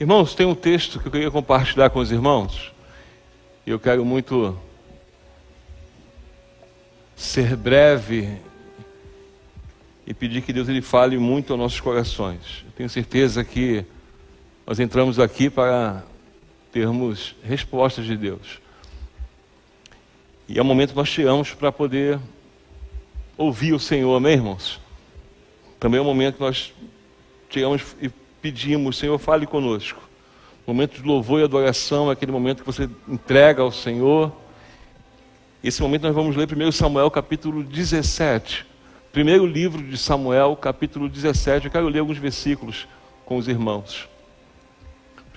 Irmãos, tem um texto que eu queria compartilhar com os irmãos. E eu quero muito ser breve e pedir que Deus ele fale muito aos nossos corações. Eu tenho certeza que nós entramos aqui para termos respostas de Deus. E é o momento que nós tiramos para poder ouvir o Senhor, amém, irmãos? Também é o momento que nós tiramos e pedimos, Senhor, fale conosco. Momento de louvor e adoração aquele momento que você entrega ao Senhor. Esse momento nós vamos ler 1 Samuel capítulo 17. Primeiro livro de Samuel, capítulo 17. Eu quero ler alguns versículos com os irmãos.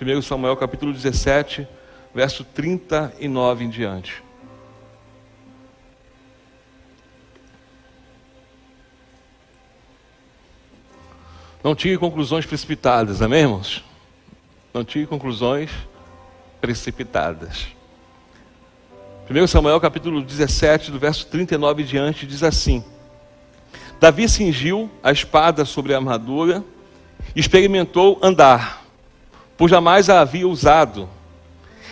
1 Samuel capítulo 17, verso 39 em diante. Não tire conclusões precipitadas, amém, irmãos? Não tire conclusões precipitadas. 1 Samuel capítulo 17, do verso 39 em diante, diz assim: Davi cingiu a espada sobre a armadura e experimentou andar, pois jamais a havia usado.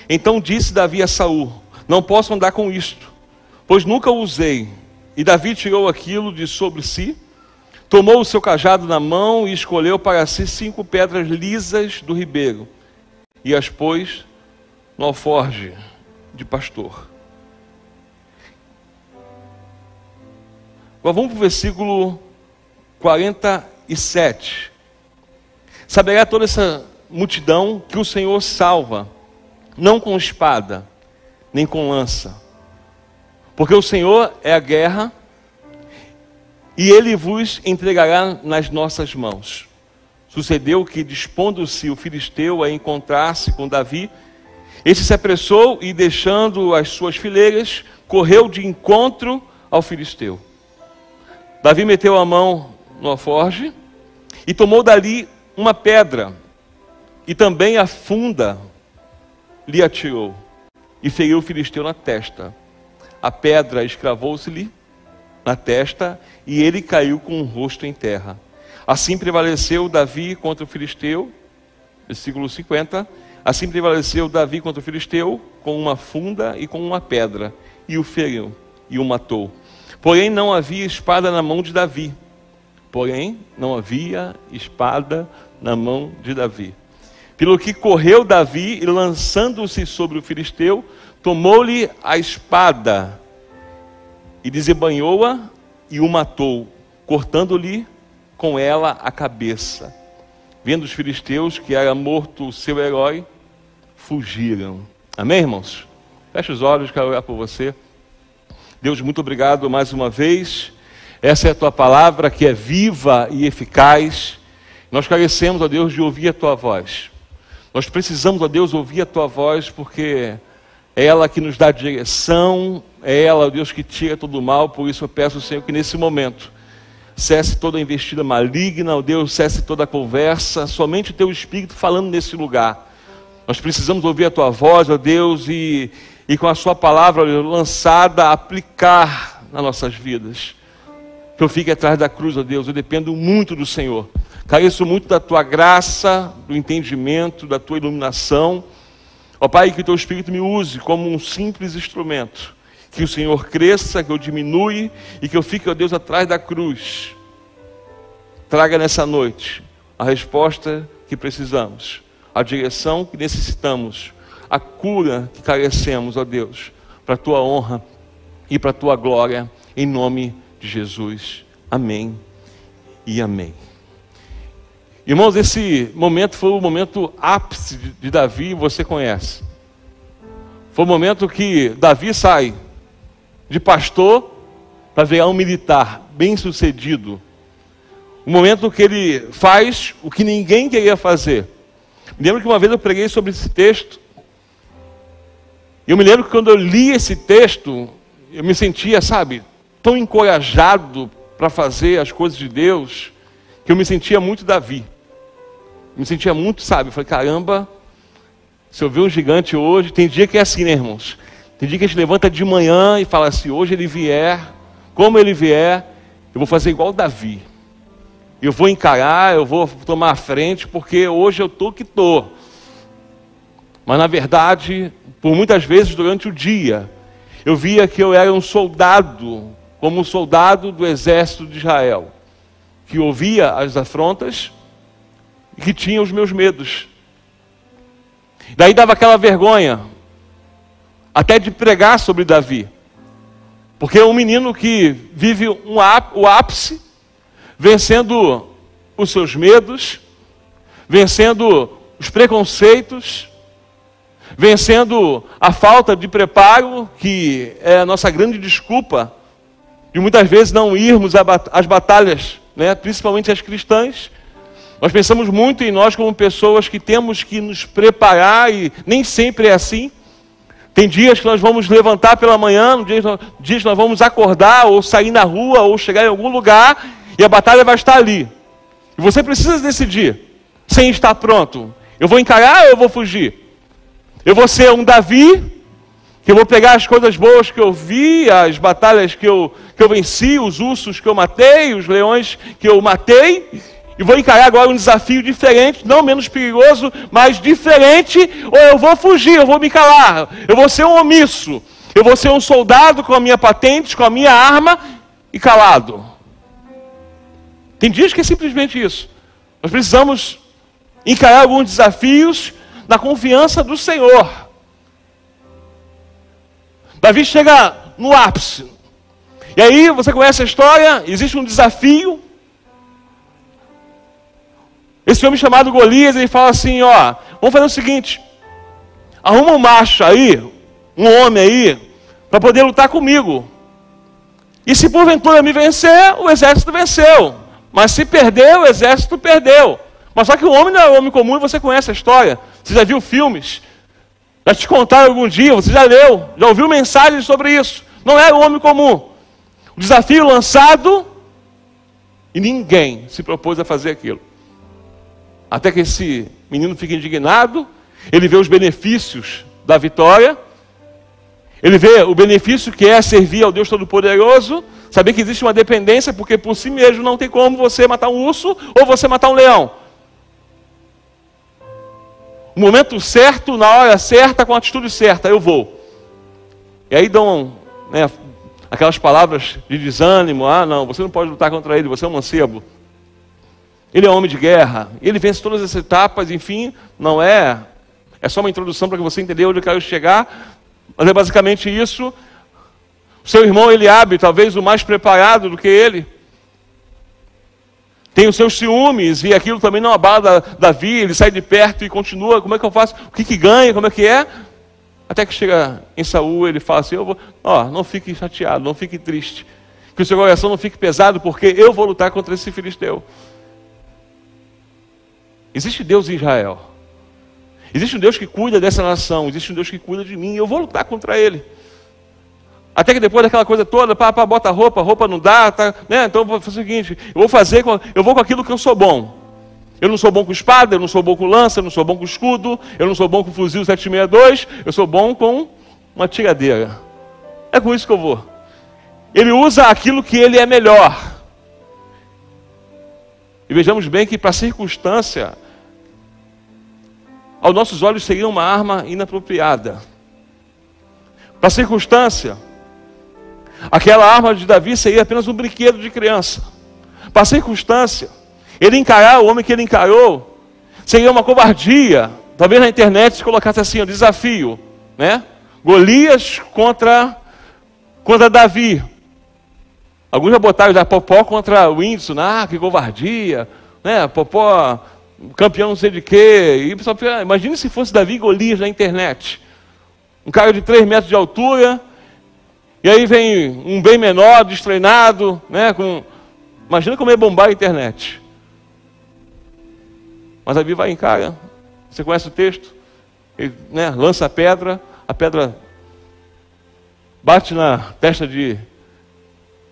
Então disse Davi a Saul: Não posso andar com isto, pois nunca o usei. E Davi tirou aquilo de sobre si Tomou o seu cajado na mão e escolheu para si cinco pedras lisas do ribeiro e as pôs no alforge de pastor. Agora vamos para o versículo 47. Saberá toda essa multidão que o Senhor salva, não com espada, nem com lança, porque o Senhor é a guerra e ele vos entregará nas nossas mãos. Sucedeu que, dispondo-se o filisteu a encontrar-se com Davi, este se apressou e, deixando as suas fileiras, correu de encontro ao filisteu. Davi meteu a mão no alforge e tomou dali uma pedra, e também a funda lhe atirou, e feriu o filisteu na testa. A pedra escravou-se-lhe na testa e ele caiu com o rosto em terra. Assim prevaleceu Davi contra o filisteu, versículo 50. Assim prevaleceu Davi contra o filisteu com uma funda e com uma pedra, e o feriu e o matou. Porém, não havia espada na mão de Davi. Porém, não havia espada na mão de Davi. Pelo que correu Davi e lançando-se sobre o filisteu, tomou-lhe a espada e desembanhou-a e o matou, cortando-lhe com ela a cabeça. Vendo os filisteus que era morto o seu herói, fugiram. Amém, irmãos? Feche os olhos, quero orar por você. Deus, muito obrigado mais uma vez. Essa é a tua palavra que é viva e eficaz. Nós carecemos, ó Deus, de ouvir a tua voz. Nós precisamos, ó Deus, ouvir a tua voz porque ela que nos dá direção, é ela, Deus, que tira todo o mal. Por isso eu peço Senhor que nesse momento cesse toda a investida maligna, ó Deus, cesse toda a conversa, somente o teu Espírito falando nesse lugar. Nós precisamos ouvir a tua voz, ó Deus, e, e com a sua palavra lançada, aplicar nas nossas vidas. Que eu fique atrás da cruz, ó Deus, eu dependo muito do Senhor. Careço muito da tua graça, do entendimento, da tua iluminação. Ó Pai, que o teu Espírito me use como um simples instrumento. Que o Senhor cresça, que eu diminui e que eu fique, ó Deus, atrás da cruz. Traga nessa noite a resposta que precisamos, a direção que necessitamos, a cura que carecemos, ó Deus, para a tua honra e para a tua glória, em nome de Jesus. Amém e amém. Irmãos, esse momento foi o momento ápice de Davi, você conhece. Foi o momento que Davi sai de pastor para virar um militar bem sucedido. O momento que ele faz o que ninguém queria fazer. Me lembro que uma vez eu preguei sobre esse texto. E eu me lembro que quando eu li esse texto, eu me sentia, sabe, tão encorajado para fazer as coisas de Deus que eu me sentia muito Davi. Me sentia muito, sabe? Eu falei, caramba, se eu ver um gigante hoje, tem dia que é assim, né, irmãos? Tem dia que a gente levanta de manhã e fala assim: hoje ele vier, como ele vier, eu vou fazer igual Davi. Eu vou encarar, eu vou tomar a frente, porque hoje eu estou que estou. Mas na verdade, por muitas vezes durante o dia, eu via que eu era um soldado, como um soldado do exército de Israel, que ouvia as afrontas e que tinha os meus medos. Daí dava aquela vergonha, até de pregar sobre Davi. Porque é um menino que vive um, o ápice, vencendo os seus medos, vencendo os preconceitos, vencendo a falta de preparo, que é a nossa grande desculpa de muitas vezes não irmos às batalhas, né, principalmente as cristãs. Nós pensamos muito em nós como pessoas que temos que nos preparar e nem sempre é assim. Tem dias que nós vamos levantar pela manhã, dias, que nós vamos acordar ou sair na rua ou chegar em algum lugar e a batalha vai estar ali. E você precisa decidir, sem estar pronto. Eu vou encarar ou eu vou fugir? Eu vou ser um Davi, que eu vou pegar as coisas boas que eu vi, as batalhas que eu, que eu venci, os ursos que eu matei, os leões que eu matei, e vou encarar agora um desafio diferente, não menos perigoso, mas diferente, ou eu vou fugir, eu vou me calar, eu vou ser um omisso, eu vou ser um soldado com a minha patente, com a minha arma e calado. Tem dias que é simplesmente isso. Nós precisamos encarar alguns desafios na confiança do Senhor. Davi chega no ápice. E aí você conhece a história, existe um desafio. Esse homem chamado Golias, ele fala assim, ó, vamos fazer o seguinte, arruma um macho aí, um homem aí, para poder lutar comigo. E se porventura me vencer, o exército venceu. Mas se perder, o exército perdeu. Mas só que o homem não é homem comum você conhece a história. Você já viu filmes? Já te contaram algum dia? Você já leu? Já ouviu mensagens sobre isso? Não é um homem comum. O desafio lançado e ninguém se propôs a fazer aquilo. Até que esse menino fica indignado, ele vê os benefícios da vitória, ele vê o benefício que é servir ao Deus Todo-Poderoso, saber que existe uma dependência, porque por si mesmo não tem como você matar um urso ou você matar um leão no momento certo, na hora certa, com a atitude certa, eu vou. E aí dão né, aquelas palavras de desânimo: ah, não, você não pode lutar contra ele, você é um mancebo. Ele é um homem de guerra, ele vence todas essas etapas, enfim, não é. É só uma introdução para que você entenda onde eu quero chegar, mas é basicamente isso. O seu irmão Eliabe, talvez o mais preparado do que ele, tem os seus ciúmes, e aquilo também não abala Davi, ele sai de perto e continua, como é que eu faço? O que, que ganha? Como é que é? Até que chega em Saul, ele fala assim, eu vou, ó, não fique chateado, não fique triste, que o seu coração não fique pesado, porque eu vou lutar contra esse filisteu. Existe Deus em Israel. Existe um Deus que cuida dessa nação, existe um Deus que cuida de mim, e eu vou lutar contra ele. Até que depois daquela coisa toda, pá, pá, bota roupa, roupa não dá, tá, né? Então vou fazer o seguinte, eu vou fazer, eu vou com aquilo que eu sou bom. Eu não sou bom com espada, eu não sou bom com lança, eu não sou bom com escudo, eu não sou bom com fuzil 762, eu sou bom com uma tiradeira. É com isso que eu vou. Ele usa aquilo que ele é melhor. E vejamos bem que para circunstância, aos nossos olhos seria uma arma inapropriada. Para circunstância, Aquela arma de Davi seria apenas um brinquedo de criança. Para circunstância, ele encarar o homem que ele encarou, seria uma covardia. Talvez na internet se colocasse assim, o desafio, né? Golias contra, contra Davi. Alguns já botaram da Popó contra o Whindersson, ah, que covardia, né? Popó, campeão não sei de quê. E pessoal, imagine se fosse Davi e Golias na internet. Um cara de 3 metros de altura, e aí vem um bem menor, destreinado, né? Com... Imagina como é bombar a internet. Mas a Bíblia vai em. Você conhece o texto? Ele né, lança a pedra, a pedra bate na testa de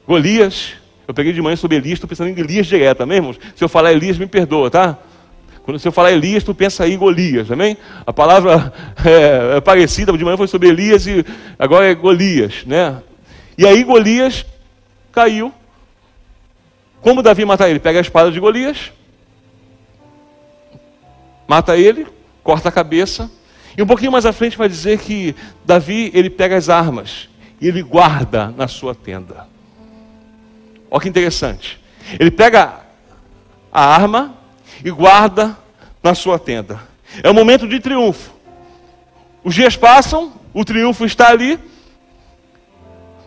Golias. Eu peguei de manhã sobre Elias, estou pensando em Elias direto, amém, irmãos? Se eu falar Elias, me perdoa, tá? Quando você falar Elias, tu pensa em Golias, amém? A palavra é, é parecida, de manhã foi sobre Elias e agora é Golias, né? E aí Golias caiu. Como Davi mata ele? Pega a espada de Golias, mata ele, corta a cabeça, E um pouquinho mais à frente vai dizer que Davi, ele pega as armas e ele guarda na sua tenda. Olha que interessante. Ele pega a arma e guarda na sua tenda. É um momento de triunfo. Os dias passam, o triunfo está ali.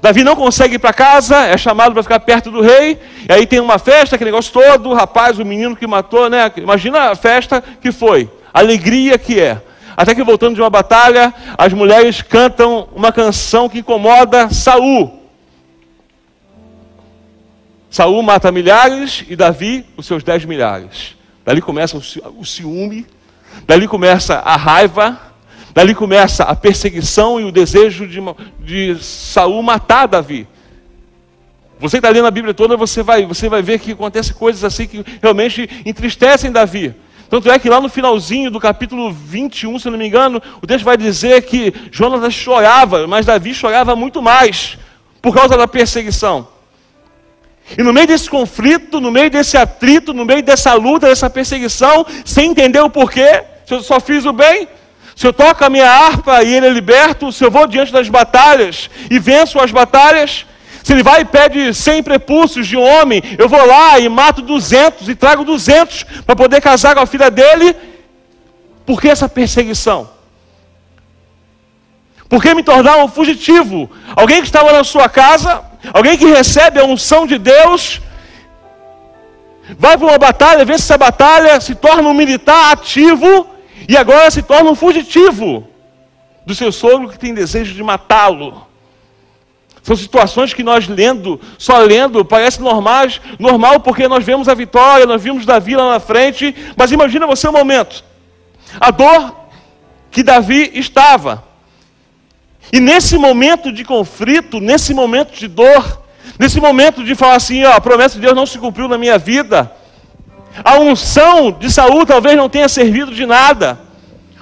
Davi não consegue ir para casa, é chamado para ficar perto do rei, e aí tem uma festa, aquele negócio todo, o rapaz, o menino que matou, né? Imagina a festa que foi, a alegria que é. Até que voltando de uma batalha, as mulheres cantam uma canção que incomoda Saul. Saul mata milhares e Davi os seus dez milhares. Dali começa o ciúme, dali começa a raiva, dali começa a perseguição e o desejo de, de Saul matar Davi. Você que está lendo a Bíblia toda, você vai, você vai ver que acontecem coisas assim que realmente entristecem Davi. Tanto é que lá no finalzinho do capítulo 21, se não me engano, o texto vai dizer que Jonas chorava, mas Davi chorava muito mais por causa da perseguição. E no meio desse conflito, no meio desse atrito, no meio dessa luta, dessa perseguição, sem entender o porquê, se eu só fiz o bem, se eu toco a minha harpa e ele é liberto, se eu vou diante das batalhas e venço as batalhas, se ele vai e pede 100 prepúcios de um homem, eu vou lá e mato 200 e trago 200 para poder casar com a filha dele. Por que essa perseguição? Por que me tornar um fugitivo? Alguém que estava na sua casa, alguém que recebe a unção de Deus, vai para uma batalha, vence essa batalha, se torna um militar ativo e agora se torna um fugitivo do seu sogro que tem desejo de matá-lo. São situações que nós lendo, só lendo, parece normais, normal porque nós vemos a vitória, nós vimos Davi lá na frente, mas imagina você um momento. A dor que Davi estava. E nesse momento de conflito, nesse momento de dor, nesse momento de falar assim, ó, a promessa de Deus não se cumpriu na minha vida. A unção de Saul talvez não tenha servido de nada.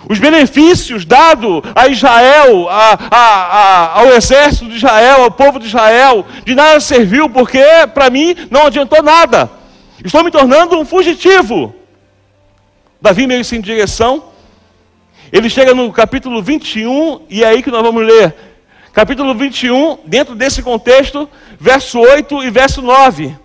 Os benefícios dados a Israel, a, a, ao exército de Israel, ao povo de Israel, de nada serviu, porque para mim não adiantou nada. Estou me tornando um fugitivo. Davi meio sem direção. Ele chega no capítulo 21, e é aí que nós vamos ler. Capítulo 21, dentro desse contexto, verso 8 e verso 9.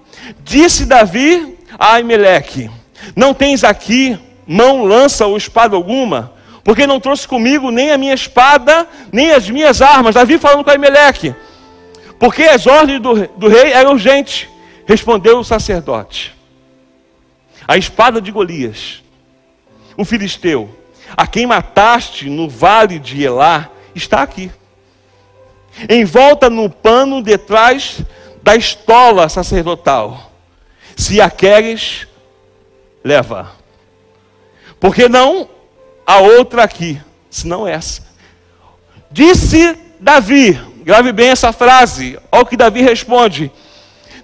Disse Davi a Aimeleque: Não tens aqui mão, lança ou espada alguma? porque não trouxe comigo nem a minha espada, nem as minhas armas. Davi falando com Aimeleque, porque as ordens do, do rei eram urgentes. Respondeu o sacerdote: A espada de Golias, o filisteu, a quem mataste no vale de Elá, está aqui. Envolta no pano detrás da estola sacerdotal. Se a queres, leva. Porque não a outra aqui, senão essa. Disse Davi, grave bem essa frase, olha o que Davi responde: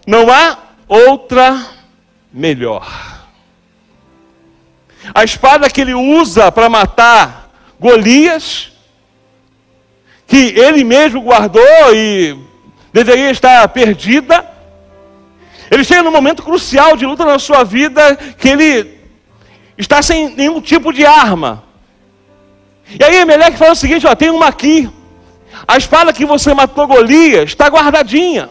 Não há outra melhor. A espada que ele usa para matar Golias, que ele mesmo guardou e deveria estar perdida, ele chega num momento crucial de luta na sua vida que ele está sem nenhum tipo de arma. E aí Meleque fala o seguinte: ó, tem uma aqui. A espada que você matou Golias está guardadinha.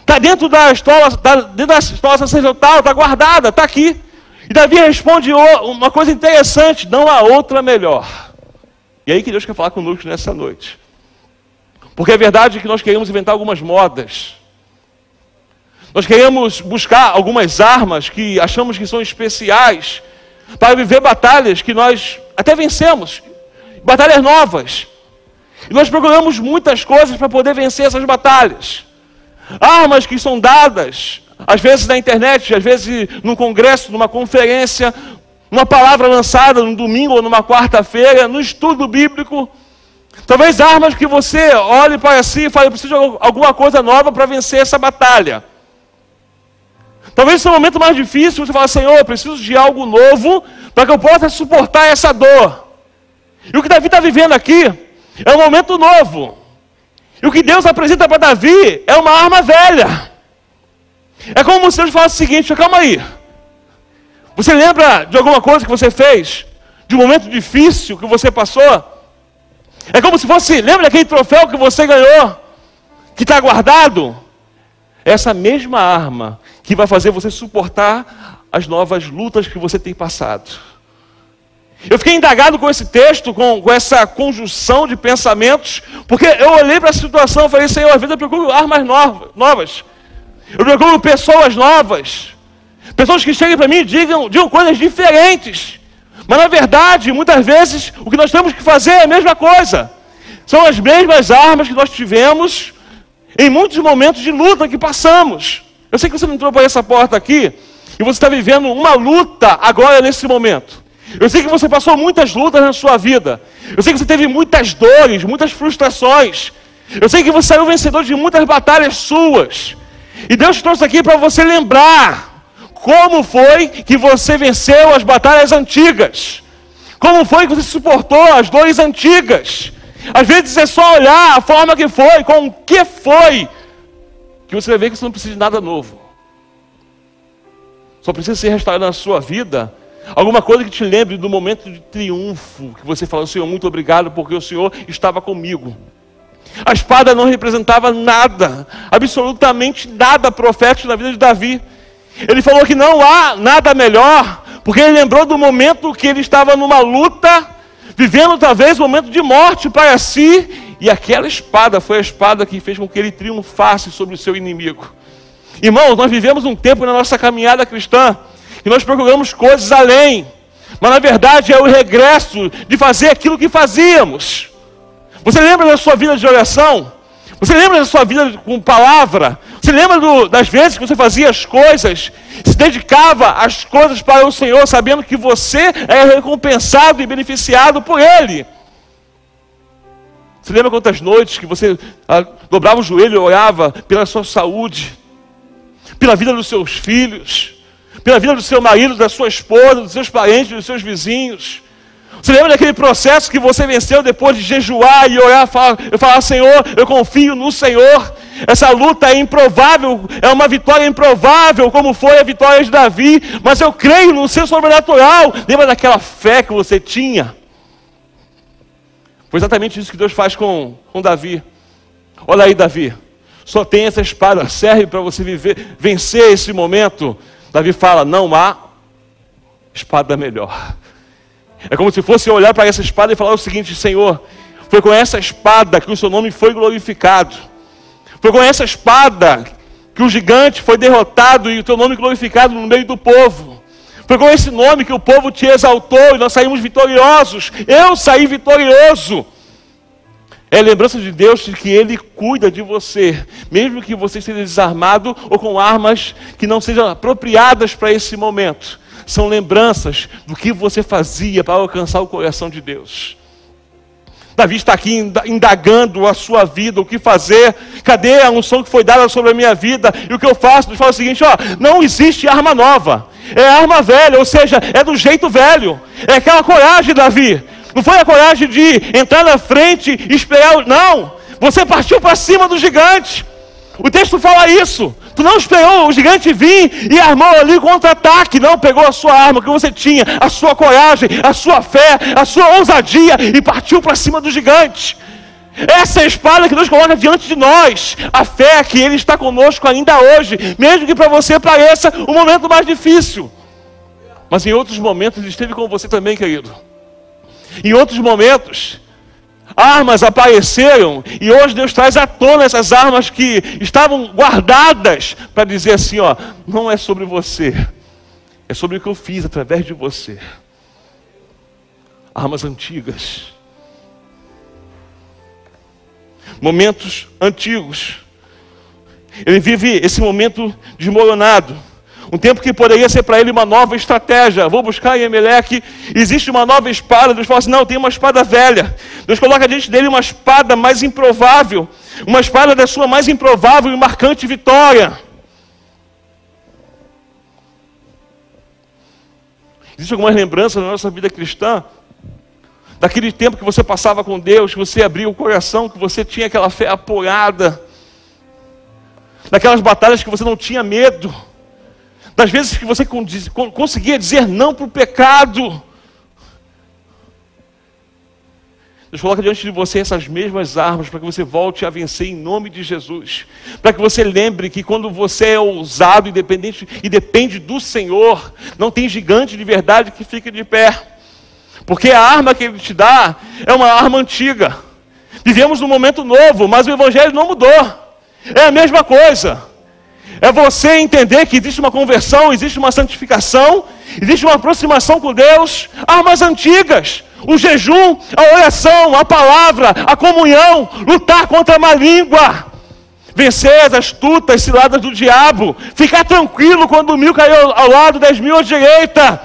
Está dentro da estola, tá dentro da estola sacerdotal, está guardada, está aqui. E Davi responde uma coisa interessante: não há outra melhor. E aí que Deus quer falar conosco nessa noite. Porque é verdade que nós queremos inventar algumas modas. Nós queremos buscar algumas armas que achamos que são especiais para viver batalhas que nós até vencemos batalhas novas. E nós procuramos muitas coisas para poder vencer essas batalhas. Armas que são dadas, às vezes na internet, às vezes num congresso, numa conferência, uma palavra lançada no domingo ou numa quarta-feira, no estudo bíblico. Talvez armas que você olhe para si e fale, preciso de alguma coisa nova para vencer essa batalha. Talvez seja o momento mais difícil, você fala, Senhor, preciso de algo novo para que eu possa suportar essa dor. E o que Davi está vivendo aqui é um momento novo. E o que Deus apresenta para Davi é uma arma velha. É como se Deus falasse o seguinte: calma aí. Você lembra de alguma coisa que você fez? De um momento difícil que você passou? É como se fosse, lembra daquele troféu que você ganhou, que está guardado? Essa mesma arma que vai fazer você suportar as novas lutas que você tem passado. Eu fiquei indagado com esse texto, com, com essa conjunção de pensamentos, porque eu olhei para a situação e falei, Senhor, às vezes eu procuro armas novas, eu procuro pessoas novas, pessoas que cheguem para mim e digam, digam coisas diferentes. Mas na verdade, muitas vezes, o que nós temos que fazer é a mesma coisa. São as mesmas armas que nós tivemos em muitos momentos de luta que passamos. Eu sei que você não entrou por essa porta aqui e você está vivendo uma luta agora nesse momento. Eu sei que você passou muitas lutas na sua vida. Eu sei que você teve muitas dores, muitas frustrações. Eu sei que você saiu vencedor de muitas batalhas suas. E Deus trouxe aqui para você lembrar como foi que você venceu as batalhas antigas. Como foi que você suportou as dores antigas. Às vezes é só olhar a forma que foi, com o que foi, que você vai ver que você não precisa de nada novo. Só precisa ser restaurado na sua vida alguma coisa que te lembre do momento de triunfo, que você falou, Senhor, muito obrigado, porque o Senhor estava comigo. A espada não representava nada, absolutamente nada profético na vida de Davi. Ele falou que não há nada melhor, porque ele lembrou do momento que ele estava numa luta, vivendo talvez um momento de morte para si, e aquela espada foi a espada que fez com que ele triunfasse sobre o seu inimigo. Irmãos, nós vivemos um tempo na nossa caminhada cristã que nós procuramos coisas além, mas na verdade é o regresso de fazer aquilo que fazíamos. Você lembra da sua vida de oração? Você lembra da sua vida com palavra? Você lembra do, das vezes que você fazia as coisas, se dedicava às coisas para o Senhor, sabendo que você é recompensado e beneficiado por Ele? Você lembra quantas noites que você ah, dobrava o joelho e orava pela sua saúde? pela vida dos seus filhos, pela vida do seu marido, da sua esposa, dos seus parentes, dos seus vizinhos. Você lembra daquele processo que você venceu depois de jejuar e orar, eu falar, Senhor, eu confio no Senhor. Essa luta é improvável, é uma vitória improvável, como foi a vitória de Davi, mas eu creio no seu sobrenatural. Lembra daquela fé que você tinha? Foi exatamente isso que Deus faz com, com Davi. Olha aí, Davi. Só tem essa espada, serve para você viver, vencer esse momento. Davi fala: não há espada melhor. É como se fosse olhar para essa espada e falar o seguinte: Senhor, foi com essa espada que o seu nome foi glorificado. Foi com essa espada que o gigante foi derrotado e o teu nome glorificado no meio do povo. Foi com esse nome que o povo te exaltou e nós saímos vitoriosos. Eu saí vitorioso. É lembrança de Deus de que Ele cuida de você, mesmo que você esteja desarmado ou com armas que não sejam apropriadas para esse momento. São lembranças do que você fazia para alcançar o coração de Deus. Davi está aqui indagando a sua vida, o que fazer, cadê a unção que foi dada sobre a minha vida, e o que eu faço? Ele fala o seguinte: ó, não existe arma nova, é arma velha, ou seja, é do jeito velho, é aquela coragem, Davi, não foi a coragem de entrar na frente e esperar. Não. Você partiu para cima do gigante. O texto fala isso. Tu não esperou o gigante vir e armou ali contra-ataque. Não, pegou a sua arma que você tinha, a sua coragem, a sua fé, a sua ousadia e partiu para cima do gigante. Essa é a espada que Deus coloca diante de nós. A fé que Ele está conosco ainda hoje, mesmo que para você pareça o momento mais difícil. Mas em outros momentos Ele esteve com você também, querido. Em outros momentos, armas apareceram e hoje Deus traz à tona essas armas que estavam guardadas para dizer assim: ó, não é sobre você, é sobre o que eu fiz através de você. Armas antigas, momentos antigos. Ele vive esse momento desmoronado. Um tempo que poderia ser para ele uma nova estratégia. Vou buscar em Emelec, existe uma nova espada. Deus fala assim: não, tem uma espada velha. Deus coloca diante dele uma espada mais improvável. Uma espada da sua mais improvável e marcante vitória. Existem algumas lembranças na nossa vida cristã daquele tempo que você passava com Deus, que você abria o coração, que você tinha aquela fé apoiada, daquelas batalhas que você não tinha medo das vezes que você conseguia dizer não para o pecado, Deus coloca diante de você essas mesmas armas para que você volte a vencer em nome de Jesus. Para que você lembre que quando você é ousado, independente e depende do Senhor, não tem gigante de verdade que fique de pé. Porque a arma que ele te dá é uma arma antiga. Vivemos num momento novo, mas o evangelho não mudou. É a mesma coisa. É você entender que existe uma conversão, existe uma santificação, existe uma aproximação com Deus, armas antigas. O jejum, a oração, a palavra, a comunhão, lutar contra a má língua, vencer as astutas ciladas do diabo, ficar tranquilo quando mil caiu ao lado, dez mil à direita,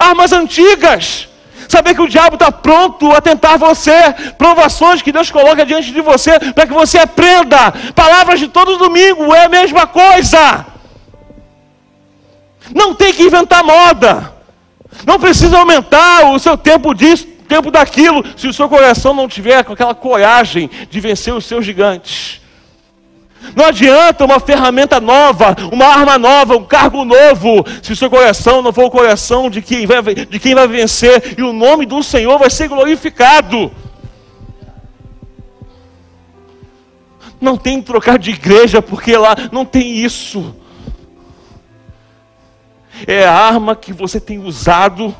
armas antigas, saber que o diabo está pronto a tentar você, provações que Deus coloca diante de você, para que você aprenda, palavras de todo domingo, é a mesma coisa, não tem que inventar moda, não precisa aumentar o seu tempo disso, tempo daquilo, se o seu coração não tiver com aquela coragem de vencer os seus gigantes. Não adianta uma ferramenta nova, uma arma nova, um cargo novo, se o seu coração não for o coração de quem vai, de quem vai vencer, e o nome do Senhor vai ser glorificado. Não tem que trocar de igreja, porque lá não tem isso é a arma que você tem usado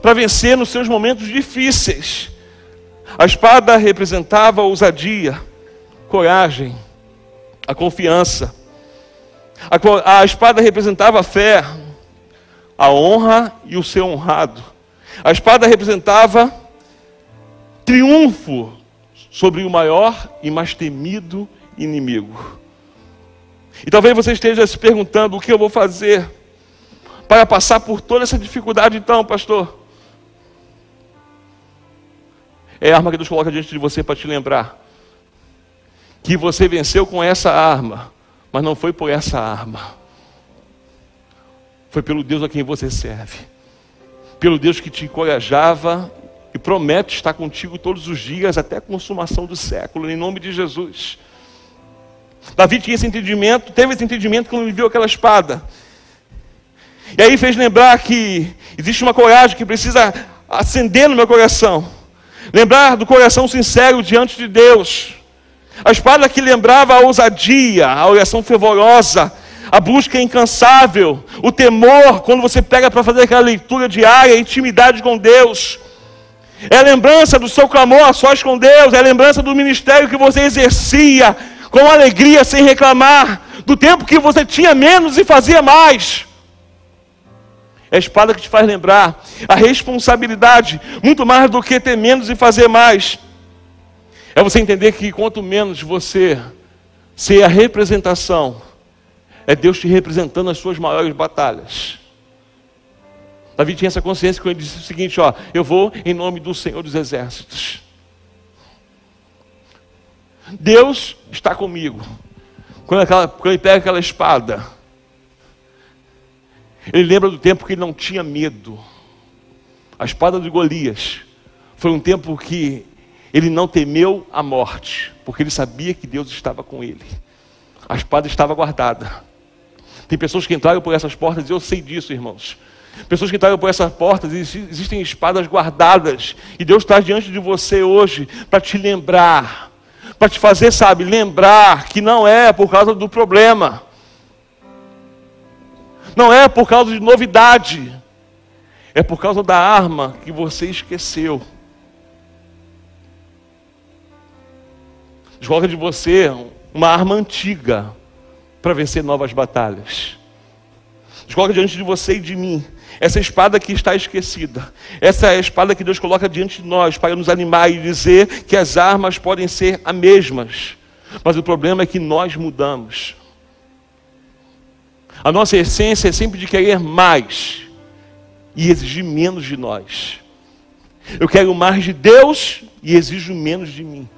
para vencer nos seus momentos difíceis. A espada representava a ousadia, coragem, a confiança. A, a espada representava a fé, a honra e o ser honrado. A espada representava triunfo sobre o maior e mais temido inimigo. E talvez você esteja se perguntando: o que eu vou fazer para passar por toda essa dificuldade, então, pastor? É a arma que Deus coloca diante de você para te lembrar que você venceu com essa arma, mas não foi por essa arma, foi pelo Deus a quem você serve, pelo Deus que te encorajava e promete estar contigo todos os dias até a consumação do século, em nome de Jesus. Davi tinha esse entendimento, teve esse entendimento quando viu aquela espada. E aí fez lembrar que existe uma coragem que precisa acender no meu coração. Lembrar do coração sincero diante de Deus. A espada que lembrava a ousadia, a oração fervorosa, a busca incansável, o temor, quando você pega para fazer aquela leitura diária, a intimidade com Deus. É lembrança do seu clamor a sós com Deus, é lembrança do ministério que você exercia com alegria, sem reclamar, do tempo que você tinha menos e fazia mais. É a espada que te faz lembrar a responsabilidade, muito mais do que ter menos e fazer mais. É você entender que quanto menos você ser a representação, é Deus te representando nas suas maiores batalhas. Davi tinha essa consciência quando ele disse o seguinte: ó, eu vou em nome do Senhor dos Exércitos. Deus está comigo. Quando, aquela, quando ele pega aquela espada, ele lembra do tempo que ele não tinha medo. A espada de Golias foi um tempo que ele não temeu a morte, porque ele sabia que Deus estava com ele. A espada estava guardada. Tem pessoas que entraram por essas portas, e eu sei disso, irmãos. Pessoas que entraram por essas portas, existem espadas guardadas, e Deus está diante de você hoje para te lembrar para te fazer, sabe, lembrar que não é por causa do problema, não é por causa de novidade, é por causa da arma que você esqueceu. Joga de você uma arma antiga para vencer novas batalhas. Joga diante de você e de mim essa espada que está esquecida. Essa é a espada que Deus coloca diante de nós para nos animar e dizer que as armas podem ser as mesmas. Mas o problema é que nós mudamos. A nossa essência é sempre de querer mais e exigir menos de nós. Eu quero mais de Deus e exijo menos de mim.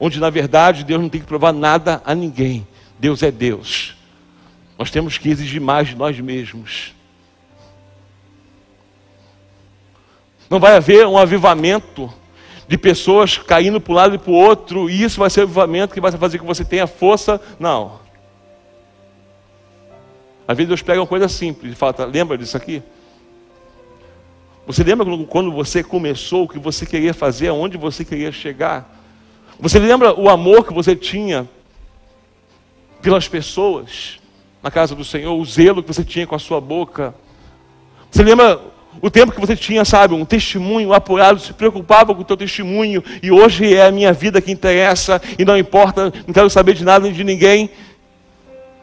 Onde na verdade Deus não tem que provar nada a ninguém. Deus é Deus. Nós temos que exigir mais de nós mesmos. Não vai haver um avivamento de pessoas caindo para um lado e para o outro, e isso vai ser o avivamento que vai fazer que você tenha força. Não. Às vezes Deus pega uma coisa simples e fala, tá, lembra disso aqui? Você lembra quando você começou, o que você queria fazer, aonde você queria chegar? Você lembra o amor que você tinha pelas pessoas na casa do Senhor, o zelo que você tinha com a sua boca? Você lembra o tempo que você tinha, sabe, um testemunho apurado, se preocupava com o teu testemunho, e hoje é a minha vida que interessa, e não importa, não quero saber de nada nem de ninguém.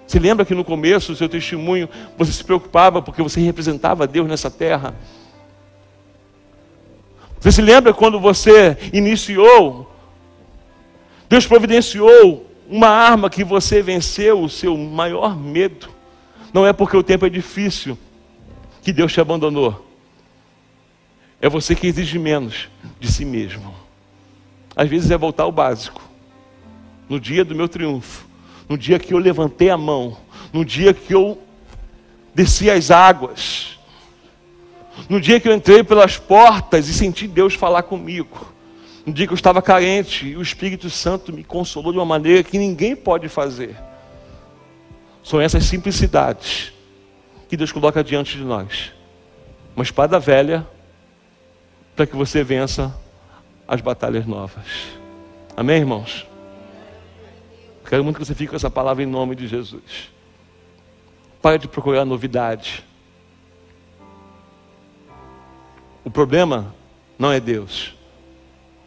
Você lembra que no começo do seu testemunho você se preocupava porque você representava Deus nessa terra? Você se lembra quando você iniciou, Deus providenciou uma arma que você venceu o seu maior medo? Não é porque o tempo é difícil que Deus te abandonou. É você que exige menos de si mesmo. Às vezes é voltar ao básico. No dia do meu triunfo, no dia que eu levantei a mão, no dia que eu desci as águas, no dia que eu entrei pelas portas e senti Deus falar comigo, no dia que eu estava carente e o Espírito Santo me consolou de uma maneira que ninguém pode fazer. São essas simplicidades que Deus coloca diante de nós. Uma espada velha para que você vença as batalhas novas. Amém, irmãos? Quero muito que você fique com essa palavra em nome de Jesus. Pare de procurar novidade. O problema não é Deus.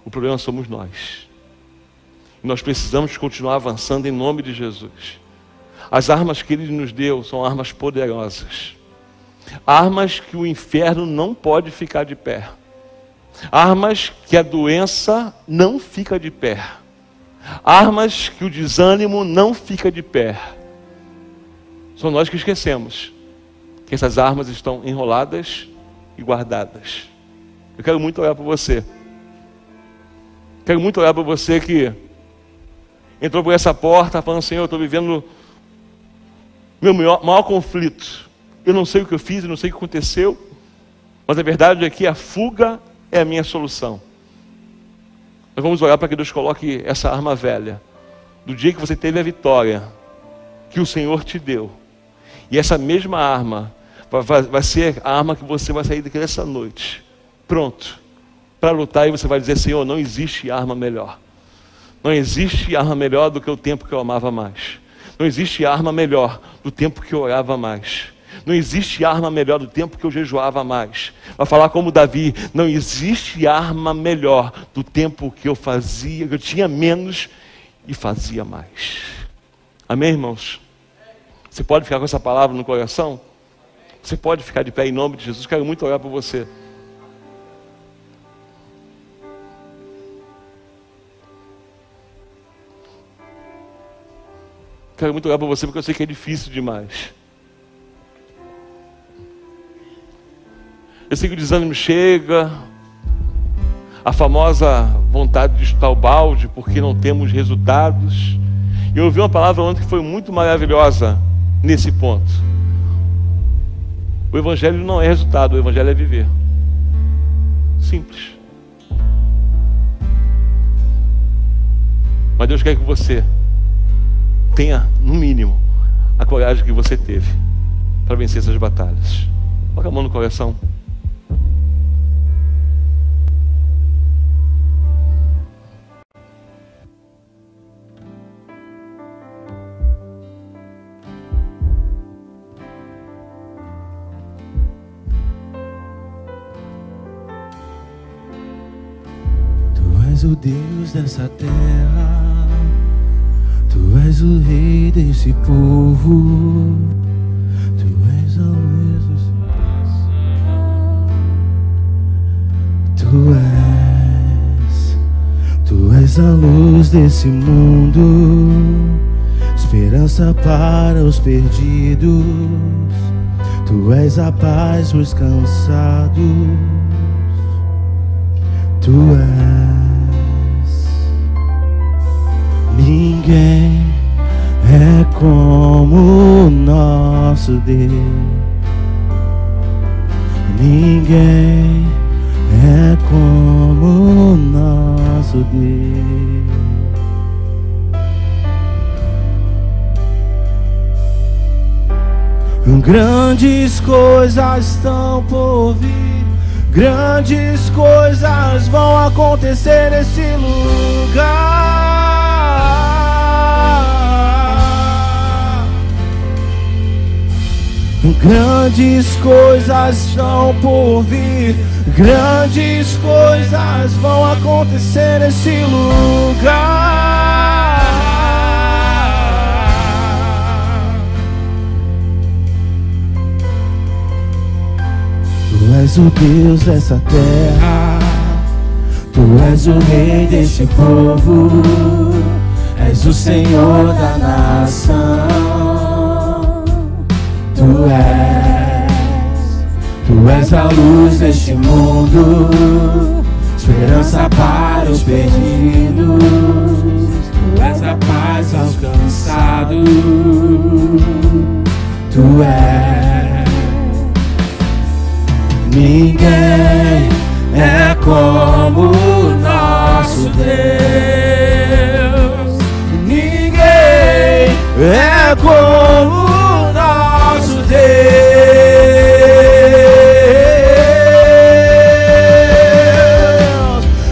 O problema somos nós. Nós precisamos continuar avançando em nome de Jesus. As armas que Ele nos deu são armas poderosas. Armas que o inferno não pode ficar de pé. Armas que a doença não fica de pé. Armas que o desânimo não fica de pé. São nós que esquecemos que essas armas estão enroladas e guardadas. Eu quero muito olhar para você. Quero muito olhar para você que entrou por essa porta falando, Senhor, eu estou vivendo meu maior, maior conflito. Eu não sei o que eu fiz, eu não sei o que aconteceu, mas a verdade é que a fuga é a minha solução. Nós vamos orar para que Deus coloque essa arma velha, do dia que você teve a vitória, que o Senhor te deu, e essa mesma arma vai, vai ser a arma que você vai sair daqui dessa noite, pronto, para lutar, e você vai dizer: Senhor, não existe arma melhor. Não existe arma melhor do que o tempo que eu amava mais. Não existe arma melhor do tempo que eu orava mais. Não existe arma melhor do tempo que eu jejuava mais. Vai falar como Davi, não existe arma melhor do tempo que eu fazia, que eu tinha menos e fazia mais. Amém, irmãos? Você pode ficar com essa palavra no coração? Você pode ficar de pé em nome de Jesus. Quero muito orar por você. Quero muito orar por você porque eu sei que é difícil demais. Eu sei que o desânimo chega, a famosa vontade de chutar o balde porque não temos resultados. E eu ouvi uma palavra ontem que foi muito maravilhosa nesse ponto. O Evangelho não é resultado, o Evangelho é viver. Simples. Mas Deus quer que você tenha, no mínimo, a coragem que você teve para vencer essas batalhas. Coloca a mão no coração. és o Deus dessa terra, Tu és o Rei desse povo, Tu és a luz dos Tu és, Tu és a luz desse mundo, esperança para os perdidos, Tu és a paz para os cansados. Tu és. Coisas estão por vir Grandes coisas vão acontecer nesse lugar. Grandes coisas estão por vir. Grandes coisas vão acontecer nesse lugar. És o Deus dessa terra, Tu és o Rei deste povo, és o Senhor da nação. Tu és, Tu és a luz deste mundo, esperança para os perdidos. Tu és a paz aos cansados. Tu és. Ninguém é como o nosso Deus. Ninguém é como o nosso Deus.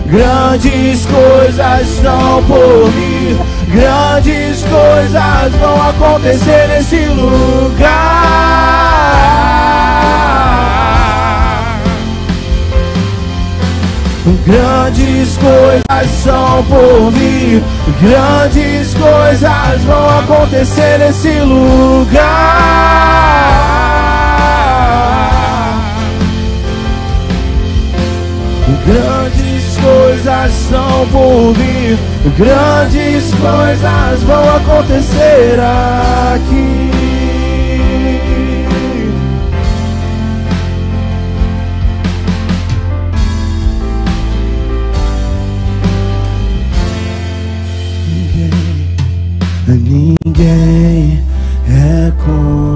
Grandes coisas estão por vir. Grandes coisas vão acontecer nesse lugar. Grandes coisas são por vir, grandes coisas vão acontecer nesse lugar. Grandes coisas são por vir, grandes coisas vão acontecer aqui. Ninguém, é como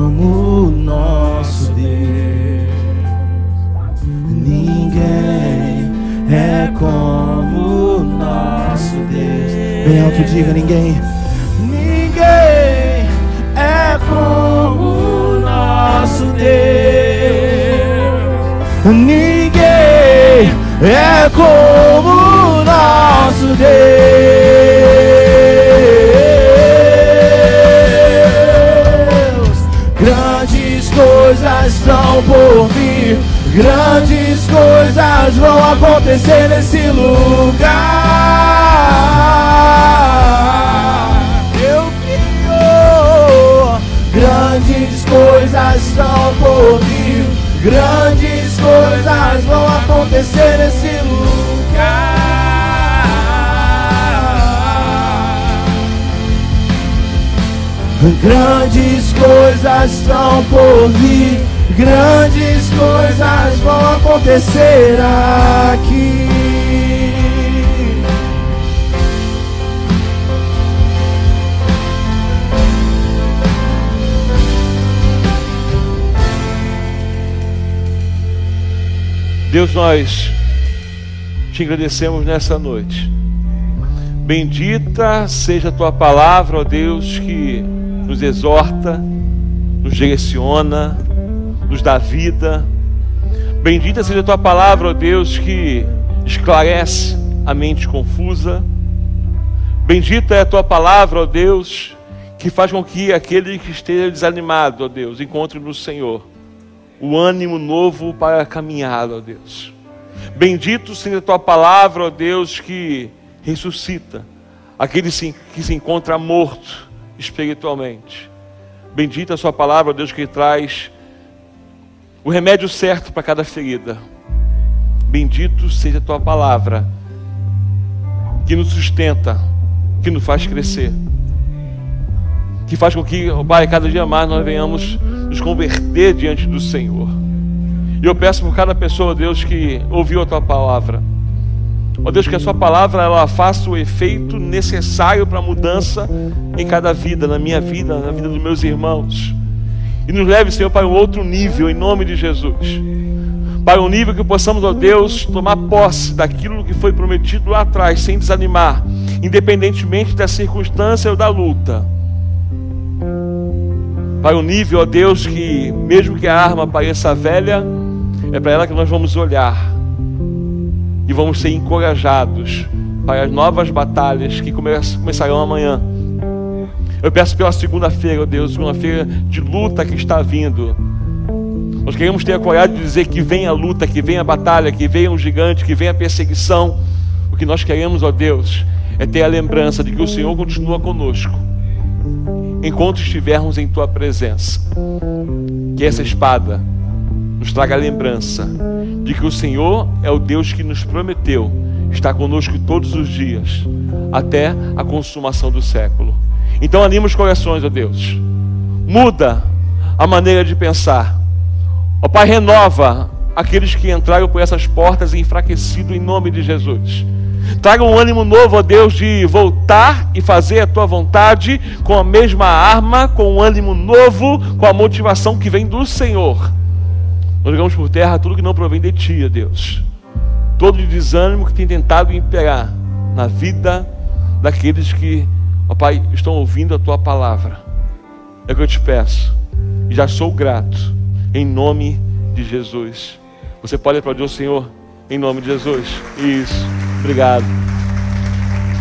coisas estão por vir, grandes coisas vão acontecer nesse lugar. Grandes coisas estão por vir, grandes coisas vão acontecer aqui. Deus, nós te agradecemos nessa noite. Bendita seja a tua palavra, ó Deus, que nos exorta, nos direciona, nos dá vida. Bendita seja a tua palavra, ó Deus, que esclarece a mente confusa. Bendita é a tua palavra, ó Deus, que faz com que aquele que esteja desanimado, ó Deus, encontre no Senhor o ânimo novo para caminhar, ó Deus. Bendito seja a tua palavra, ó Deus, que ressuscita aquele que se encontra morto espiritualmente. Bendita a sua palavra, ó Deus, que traz o remédio certo para cada ferida. Bendito seja a tua palavra, que nos sustenta, que nos faz crescer, que faz com que, ó Pai, cada dia mais nós venhamos nos converter diante do Senhor. E eu peço por cada pessoa, Deus, que ouviu a tua palavra. Ó Deus, que a sua palavra ela faça o efeito necessário para a mudança em cada vida, na minha vida, na vida dos meus irmãos. E nos leve, Senhor, para um outro nível, em nome de Jesus. Para um nível que possamos, ó Deus, tomar posse daquilo que foi prometido lá atrás, sem desanimar, independentemente da circunstância ou da luta. Para um nível, ó Deus, que mesmo que a arma pareça velha, É para ela que nós vamos olhar e vamos ser encorajados para as novas batalhas que começarão amanhã. Eu peço pela segunda-feira, oh Deus, segunda-feira de luta que está vindo. Nós queremos ter a coragem de dizer que vem a luta, que vem a batalha, que vem o gigante, que vem a perseguição. O que nós queremos, ó Deus, é ter a lembrança de que o Senhor continua conosco enquanto estivermos em tua presença. Que essa espada nos traga a lembrança de que o Senhor é o Deus que nos prometeu estar conosco todos os dias, até a consumação do século. Então anima os corações, ó Deus. Muda a maneira de pensar. Ó Pai, renova aqueles que entraram por essas portas enfraquecido em nome de Jesus. Traga um ânimo novo, ó Deus, de voltar e fazer a tua vontade com a mesma arma, com um ânimo novo, com a motivação que vem do Senhor. Nós jogamos por terra tudo que não provém de ti, ó Deus. Todo o desânimo que tem tentado imperar na vida daqueles que, ó Pai, estão ouvindo a tua palavra. É o que eu te peço. E já sou grato, em nome de Jesus. Você pode aplaudir o Senhor, em nome de Jesus. Isso. Obrigado.